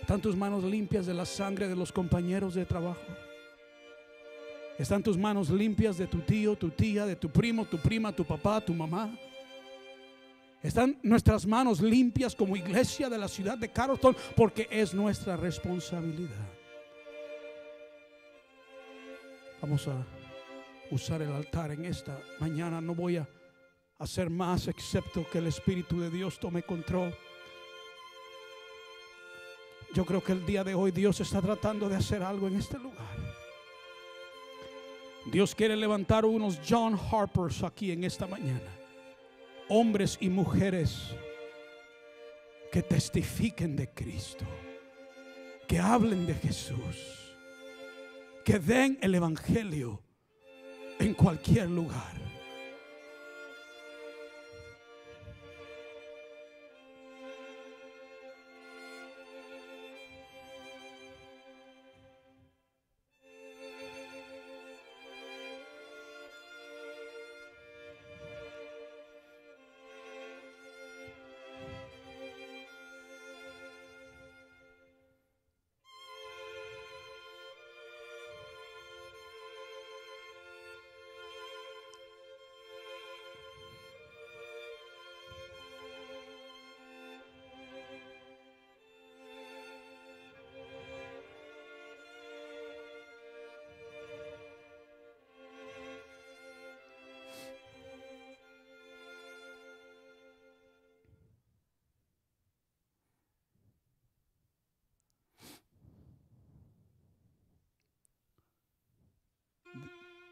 ¿Están tus manos limpias de la sangre de los compañeros de trabajo? ¿Están tus manos limpias de tu tío, tu tía, de tu primo, tu prima, tu papá, tu mamá? ¿Están nuestras manos limpias como iglesia de la ciudad de Carlton? Porque es nuestra responsabilidad. Vamos a usar el altar en esta mañana. No voy a hacer más excepto que el Espíritu de Dios tome control. Yo creo que el día de hoy Dios está tratando de hacer algo en este lugar. Dios quiere levantar unos John Harpers aquí en esta mañana. Hombres y mujeres que testifiquen de Cristo, que hablen de Jesús, que den el Evangelio en cualquier lugar.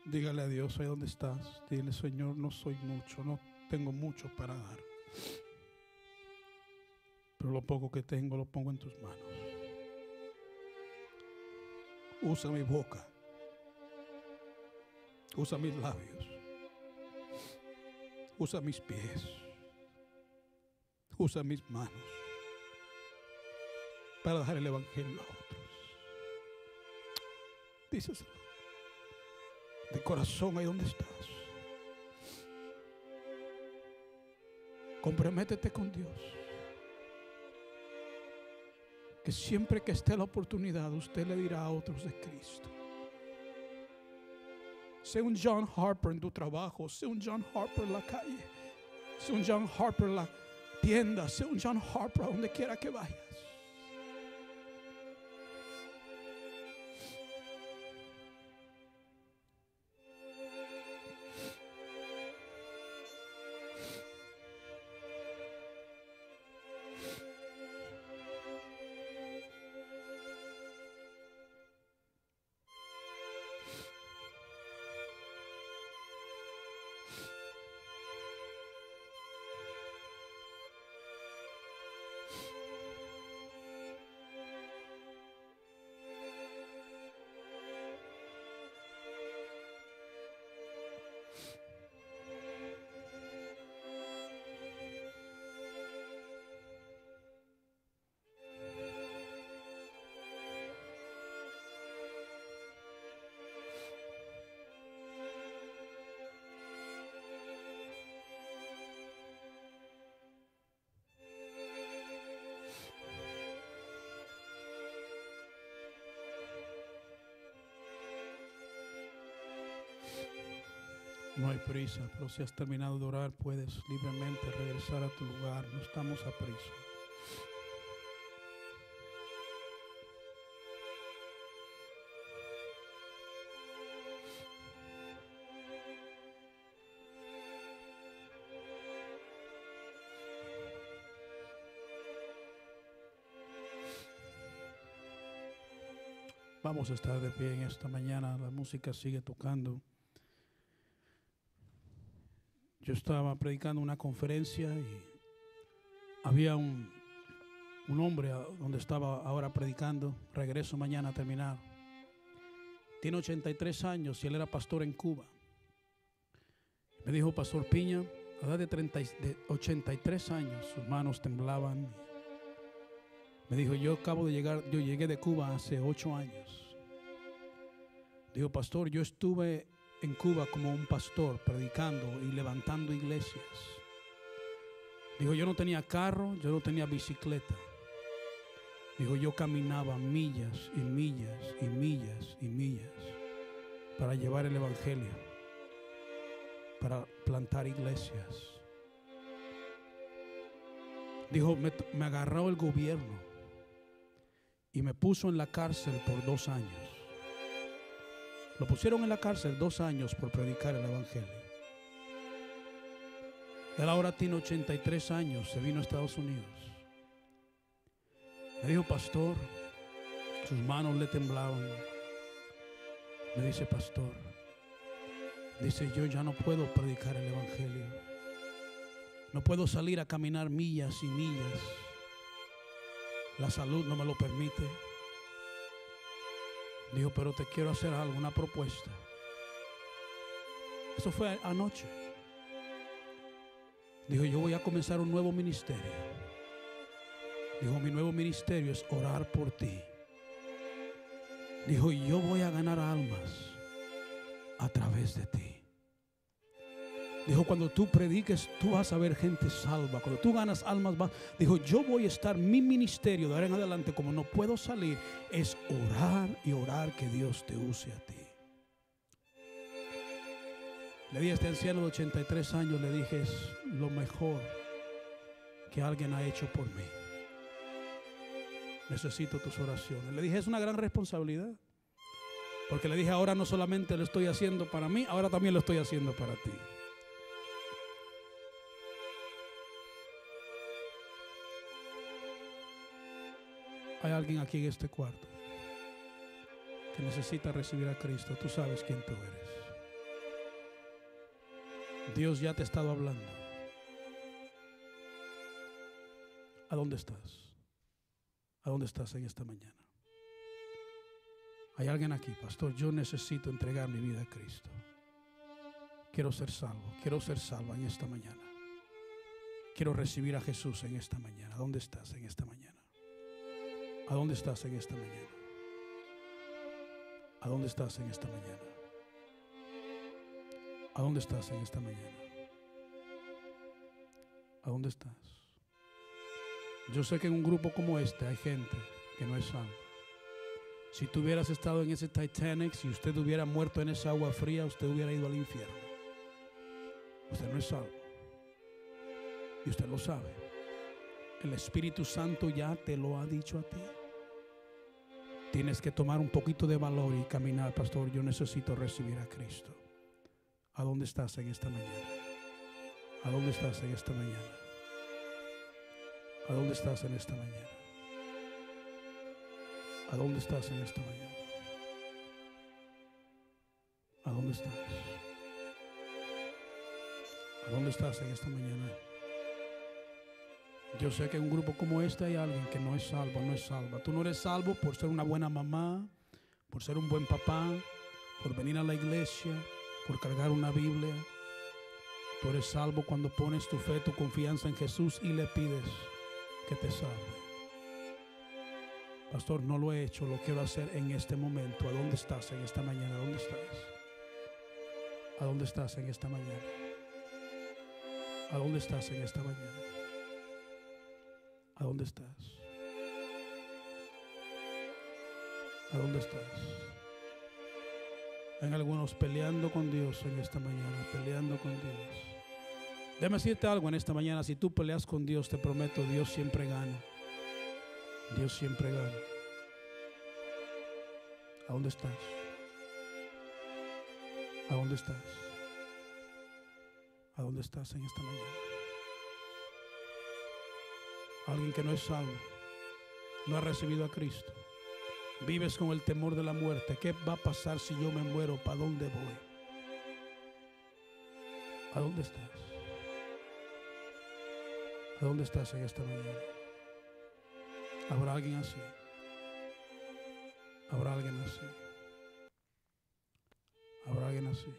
Dígale a Dios ahí donde estás. Dile, Señor, no soy mucho, no tengo mucho para dar. Pero lo poco que tengo lo pongo en tus manos. Usa mi boca. Usa mis labios. Usa mis pies. Usa mis manos para dejar el evangelio a otros. Díselo de corazón ahí donde estás. Comprométete con Dios. Que siempre que esté la oportunidad, usted le dirá a otros de Cristo. Sé un John Harper en tu trabajo, sé un John Harper en la calle, sé un John Harper en la tienda, sé un John Harper donde quiera que vayas. No hay prisa, pero si has terminado de orar, puedes libremente regresar a tu lugar. No estamos a prisa. Vamos a estar de pie en esta mañana. La música sigue tocando. Yo estaba predicando una conferencia y había un, un hombre donde estaba ahora predicando. Regreso mañana a terminar. Tiene 83 años y él era pastor en Cuba. Me dijo, Pastor Piña, a la edad de, 30 y- de 83 años, sus manos temblaban. Me dijo, yo acabo de llegar, yo llegué de Cuba hace 8 años. Dijo, Pastor, yo estuve en Cuba como un pastor predicando y levantando iglesias. Dijo, yo no tenía carro, yo no tenía bicicleta. Dijo, yo caminaba millas y millas y millas y millas para llevar el Evangelio, para plantar iglesias. Dijo, me, me agarró el gobierno y me puso en la cárcel por dos años. Lo pusieron en la cárcel dos años por predicar el Evangelio. Él ahora tiene 83 años, se vino a Estados Unidos. Me dijo, pastor, sus manos le temblaban. Me dice, pastor, Dice, yo ya no puedo predicar el Evangelio. No puedo salir a caminar millas y millas. La salud no me lo permite. Dijo, pero te quiero hacer algo, una propuesta. Eso fue anoche. Dijo, yo voy a comenzar un nuevo ministerio. Dijo, mi nuevo ministerio es orar por ti. Dijo, yo voy a ganar almas a través de ti. Dijo, cuando tú prediques, tú vas a ver gente salva. Cuando tú ganas almas, va. Dijo, yo voy a estar, mi ministerio de ahora en adelante, como no puedo salir, es orar y orar que Dios te use a ti. Le dije a este anciano de 83 años, le dije, es lo mejor que alguien ha hecho por mí. Necesito tus oraciones. Le dije, es una gran responsabilidad. Porque le dije, ahora no solamente lo estoy haciendo para mí, ahora también lo estoy haciendo para ti. Hay alguien aquí en este cuarto que necesita recibir a Cristo. Tú sabes quién tú eres. Dios ya te ha estado hablando. ¿A dónde estás? ¿A dónde estás en esta mañana? Hay alguien aquí, pastor, yo necesito entregar mi vida a Cristo. Quiero ser salvo, quiero ser salvo en esta mañana. Quiero recibir a Jesús en esta mañana. ¿A dónde estás en esta mañana? ¿A dónde estás en esta mañana? ¿A dónde estás en esta mañana? ¿A dónde estás en esta mañana? ¿A dónde estás? Yo sé que en un grupo como este hay gente que no es salva. Si tú hubieras estado en ese Titanic, si usted hubiera muerto en esa agua fría, usted hubiera ido al infierno. Usted no es salvo. Y usted lo sabe. El Espíritu Santo ya te lo ha dicho a ti. Tienes que tomar un poquito de valor y caminar, pastor. Yo necesito recibir a Cristo. ¿A dónde estás en esta mañana? ¿A dónde estás en esta mañana? ¿A dónde estás en esta mañana? ¿A dónde estás en esta mañana? ¿A dónde estás? ¿A dónde estás en esta mañana? Yo sé que en un grupo como este hay alguien que no es salvo, no es salva. Tú no eres salvo por ser una buena mamá, por ser un buen papá, por venir a la iglesia, por cargar una Biblia. Tú eres salvo cuando pones tu fe, tu confianza en Jesús y le pides que te salve. Pastor, no lo he hecho, lo quiero hacer en este momento. ¿A dónde estás en esta mañana? ¿A dónde estás? ¿A dónde estás en esta mañana? ¿A dónde estás en esta mañana? ¿A dónde estás? ¿A dónde estás? Hay algunos peleando con Dios en esta mañana, peleando con Dios. Déjame decirte algo en esta mañana, si tú peleas con Dios, te prometo, Dios siempre gana. Dios siempre gana. ¿A dónde estás? ¿A dónde estás? ¿A dónde estás en esta mañana? Alguien que no es salvo, no ha recibido a Cristo. Vives con el temor de la muerte. ¿Qué va a pasar si yo me muero? ¿Para dónde voy? ¿A dónde estás? ¿A dónde estás en esta mañana? ¿Habrá alguien así? ¿Habrá alguien así? ¿Habrá alguien así?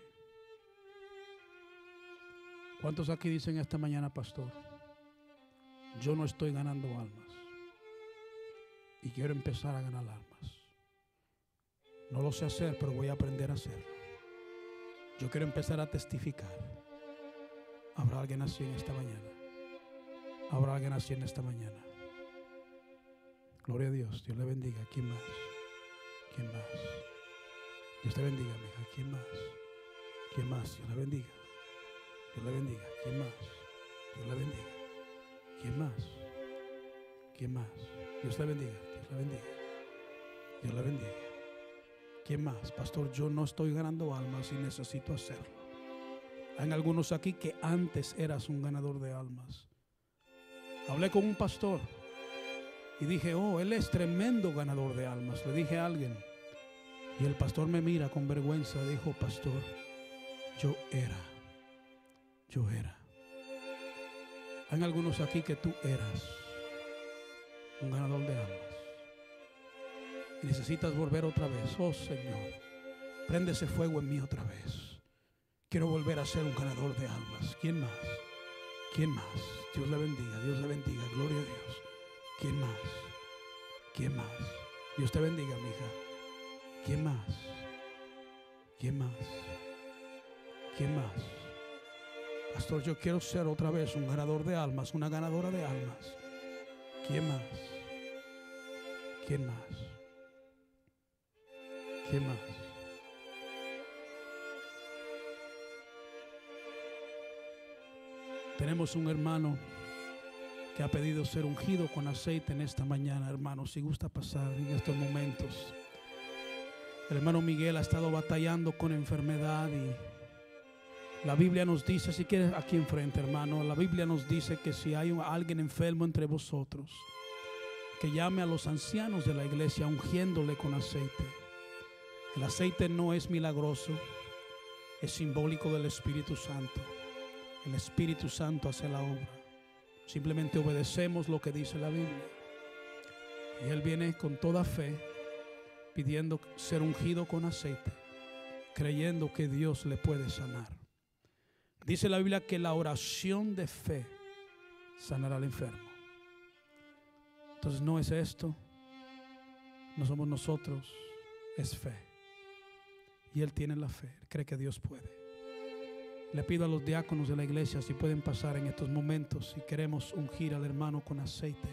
¿Cuántos aquí dicen esta mañana, pastor? Yo no estoy ganando almas. Y quiero empezar a ganar almas. No lo sé hacer, pero voy a aprender a hacerlo. Yo quiero empezar a testificar. ¿Habrá alguien así en esta mañana? ¿Habrá alguien así en esta mañana? Gloria a Dios. Dios le bendiga. ¿Quién más? ¿Quién más? Dios te bendiga, hija. ¿Quién más? ¿Quién más? Dios le bendiga. Dios le bendiga. ¿Quién más? Dios le bendiga. ¿Quién más? ¿Quién más? Dios te bendiga. Dios le bendiga. Dios le bendiga. ¿Quién más? Pastor, yo no estoy ganando almas y necesito hacerlo. Hay algunos aquí que antes eras un ganador de almas. Hablé con un pastor y dije, oh, él es tremendo ganador de almas. Le dije a alguien. Y el pastor me mira con vergüenza. Dijo, pastor, yo era, yo era. Hay algunos aquí que tú eras un ganador de almas. Y necesitas volver otra vez. Oh Señor, prende ese fuego en mí otra vez. Quiero volver a ser un ganador de almas. ¿Quién más? ¿Quién más? Dios le bendiga, Dios le bendiga, gloria a Dios. ¿Quién más? ¿Quién más? Dios te bendiga, mi hija. ¿Quién más? ¿Quién más? ¿Quién más? Pastor, yo quiero ser otra vez un ganador de almas, una ganadora de almas. ¿Quién más? ¿Quién más? ¿Quién más? Tenemos un hermano que ha pedido ser ungido con aceite en esta mañana, hermano. Si gusta pasar en estos momentos. El hermano Miguel ha estado batallando con enfermedad y la Biblia nos dice, si quieres aquí enfrente, hermano, la Biblia nos dice que si hay alguien enfermo entre vosotros, que llame a los ancianos de la iglesia ungiéndole con aceite. El aceite no es milagroso, es simbólico del Espíritu Santo. El Espíritu Santo hace la obra. Simplemente obedecemos lo que dice la Biblia. Y Él viene con toda fe pidiendo ser ungido con aceite, creyendo que Dios le puede sanar. Dice la Biblia que la oración de fe sanará al enfermo. Entonces no es esto, no somos nosotros, es fe. Y Él tiene la fe, cree que Dios puede. Le pido a los diáconos de la iglesia si pueden pasar en estos momentos, si queremos ungir al hermano con aceite.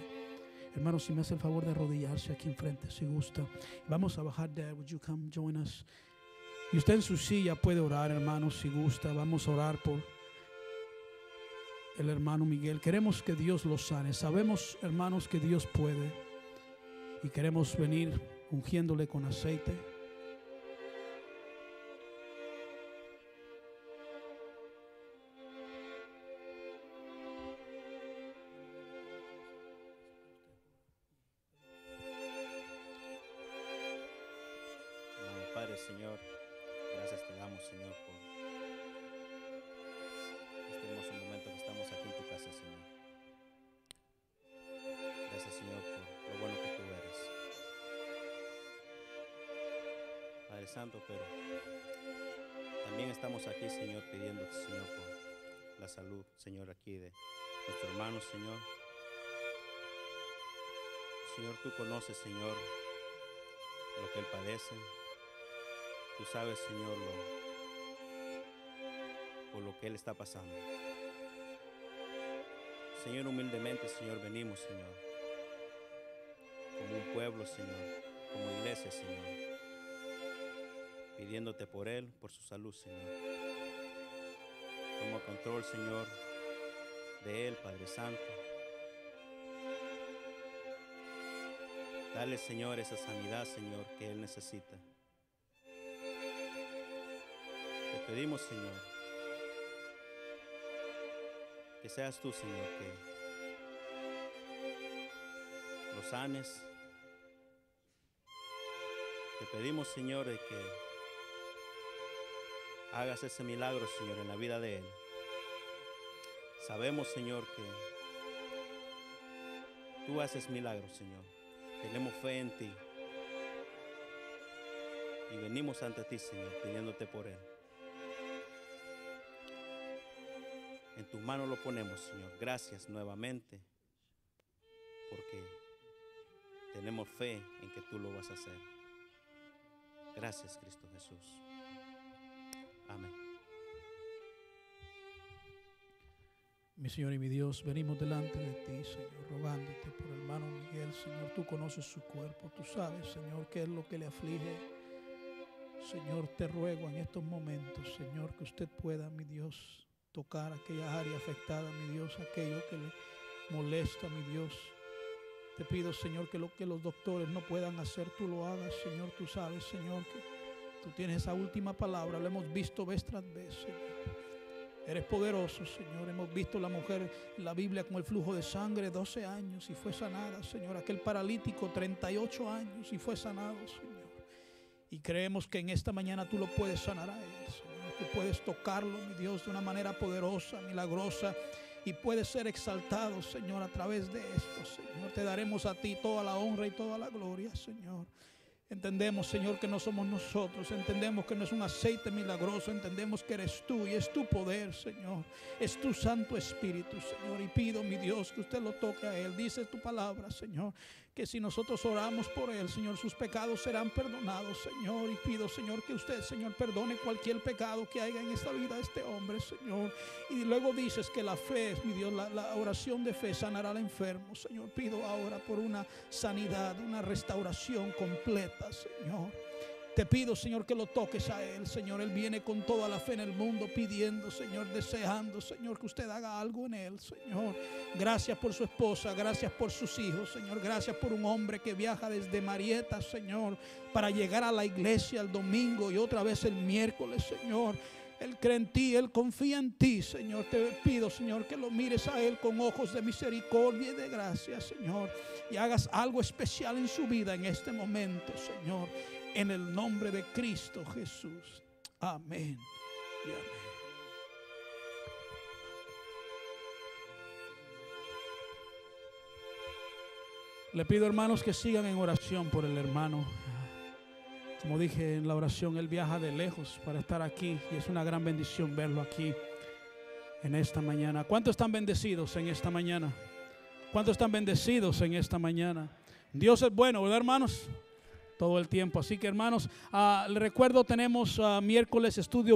Hermano, si me hace el favor de arrodillarse aquí enfrente, si gusta. Vamos a bajar Would you come join us? Y usted en su silla puede orar, hermano, si gusta. Vamos a orar por el hermano Miguel. Queremos que Dios lo sane. Sabemos, hermanos, que Dios puede. Y queremos venir ungiéndole con aceite. Conoces, Señor, lo que él padece. Tú sabes, Señor, lo, por lo que Él está pasando. Señor, humildemente, Señor, venimos, Señor, como un pueblo, Señor, como iglesia, Señor, pidiéndote por Él, por su salud, Señor. Toma control, Señor, de Él, Padre Santo. Dale, Señor, esa sanidad, Señor, que Él necesita. Te pedimos, Señor, que seas tú, Señor, que lo sanes. Te pedimos, Señor, que hagas ese milagro, Señor, en la vida de Él. Sabemos, Señor, que tú haces milagros, Señor. Tenemos fe en ti. Y venimos ante ti, Señor, pidiéndote por Él. En tus manos lo ponemos, Señor. Gracias nuevamente porque tenemos fe en que tú lo vas a hacer. Gracias, Cristo Jesús. Mi Señor y mi Dios, venimos delante de ti, Señor, rogándote por el hermano Miguel, Señor. Tú conoces su cuerpo, tú sabes, Señor, qué es lo que le aflige. Señor, te ruego en estos momentos, Señor, que usted pueda, mi Dios, tocar aquella área afectada, mi Dios, aquello que le molesta, mi Dios. Te pido, Señor, que lo que los doctores no puedan hacer, tú lo hagas, Señor. Tú sabes, Señor, que tú tienes esa última palabra. Lo hemos visto vez tras vez, Señor. Eres poderoso, Señor. Hemos visto la mujer en la Biblia con el flujo de sangre 12 años y fue sanada, Señor. Aquel paralítico 38 años y fue sanado, Señor. Y creemos que en esta mañana tú lo puedes sanar a él, Señor. que puedes tocarlo, mi Dios, de una manera poderosa, milagrosa. Y puedes ser exaltado, Señor, a través de esto, Señor. Te daremos a ti toda la honra y toda la gloria, Señor. Entendemos, Señor, que no somos nosotros. Entendemos que no es un aceite milagroso. Entendemos que eres tú y es tu poder, Señor. Es tu Santo Espíritu, Señor. Y pido, mi Dios, que usted lo toque a Él. Dice tu palabra, Señor, que si nosotros oramos por Él, Señor, sus pecados serán perdonados, Señor. Y pido, Señor, que usted, Señor, perdone cualquier pecado que haya en esta vida de este hombre, Señor. Y luego dices que la fe, mi Dios, la, la oración de fe sanará al enfermo, Señor. Pido ahora por una sanidad, una restauración completa, Señor. Te pido, Señor, que lo toques a Él, Señor. Él viene con toda la fe en el mundo pidiendo, Señor, deseando, Señor, que usted haga algo en Él, Señor. Gracias por su esposa, gracias por sus hijos, Señor. Gracias por un hombre que viaja desde Marieta, Señor, para llegar a la iglesia el domingo y otra vez el miércoles, Señor. Él cree en ti, Él confía en ti, Señor. Te pido, Señor, que lo mires a Él con ojos de misericordia y de gracia, Señor. Y hagas algo especial en su vida en este momento, Señor. En el nombre de Cristo Jesús. Amén. Le pido hermanos que sigan en oración por el hermano. Como dije en la oración, él viaja de lejos para estar aquí y es una gran bendición verlo aquí en esta mañana. ¿Cuántos están bendecidos en esta mañana? ¿Cuántos están bendecidos en esta mañana? Dios es bueno, ¿verdad hermanos? Todo el tiempo. Así que hermanos, ah, les recuerdo, tenemos ah, miércoles estudio